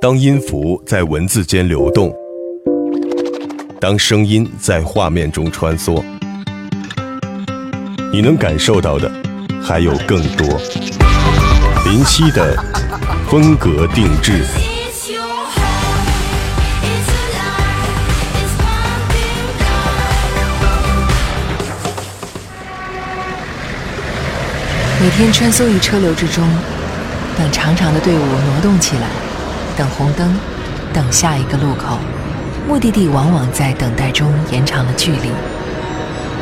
当音符在文字间流动，当声音在画面中穿梭，你能感受到的还有更多。林夕的风格定制。每天穿梭于车流之中，等长长的队伍挪动起来，等红灯，等下一个路口，目的地往往在等待中延长了距离。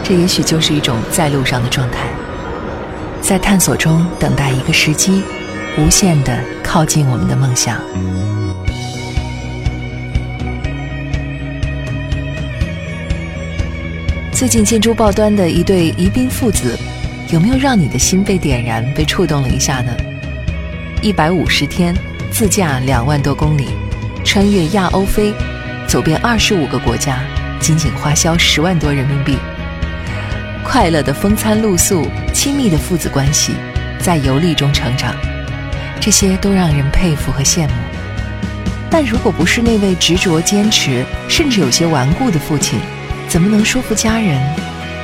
这也许就是一种在路上的状态，在探索中等待一个时机，无限的靠近我们的梦想。最近见诸报端的一对宜宾父子。有没有让你的心被点燃、被触动了一下呢？一百五十天，自驾两万多公里，穿越亚欧非，走遍二十五个国家，仅仅花销十万多人民币。快乐的风餐露宿，亲密的父子关系，在游历中成长，这些都让人佩服和羡慕。但如果不是那位执着坚持，甚至有些顽固的父亲，怎么能说服家人？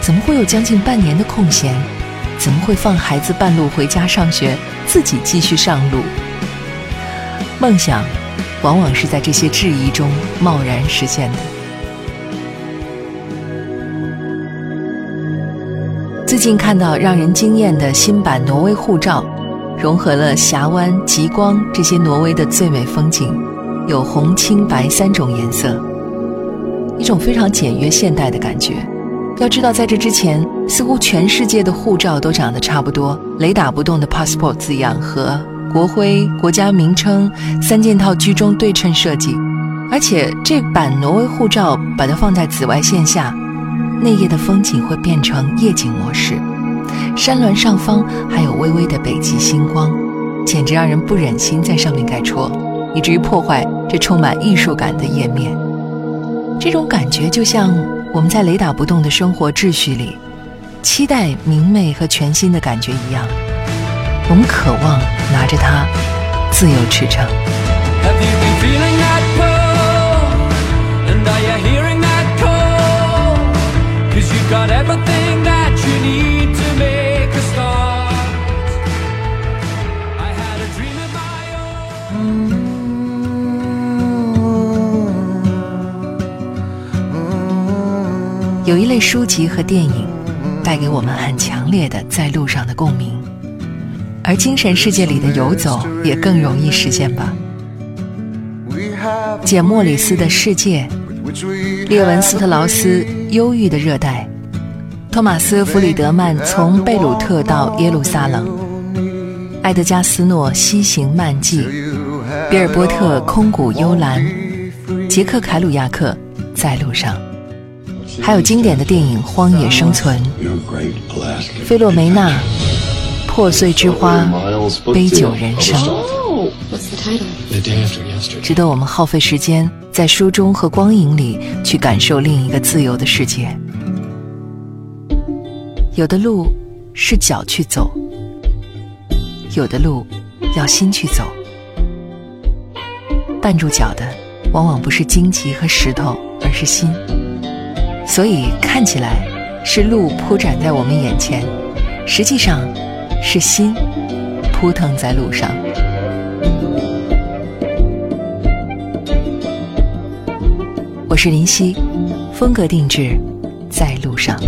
怎么会有将近半年的空闲？怎么会放孩子半路回家上学，自己继续上路？梦想，往往是在这些质疑中贸然实现的。最近看到让人惊艳的新版挪威护照，融合了峡湾、极光这些挪威的最美风景，有红、青、白三种颜色，一种非常简约现代的感觉。要知道，在这之前，似乎全世界的护照都长得差不多，雷打不动的 passport 字样和国徽、国家名称三件套居中对称设计。而且这版挪威护照把它放在紫外线下，内页的风景会变成夜景模式，山峦上方还有微微的北极星光，简直让人不忍心在上面盖戳，以至于破坏这充满艺术感的页面。这种感觉就像……我们在雷打不动的生活秩序里，期待明媚和全新的感觉一样，我们渴望拿着它自由驰骋。有一类书籍和电影，带给我们很强烈的在路上的共鸣，而精神世界里的游走也更容易实现吧。简·莫里斯的世界，列文·斯特劳斯忧郁的热带，托马斯·弗里德曼从贝鲁特到耶路撒冷，埃德加斯诺西行漫记，比尔波特空谷幽兰，杰克·凯鲁亚克在路上。还有经典的电影《荒野生存》，菲洛梅娜，破碎之花，杯酒人生，值得我们耗费时间在书中和光影里去感受另一个自由的世界。有的路是脚去走，有的路要心去走。绊住脚的，往往不是荆棘和石头，而是心。所以看起来是路铺展在我们眼前，实际上是心扑腾在路上。我是林夕，风格定制，在路上。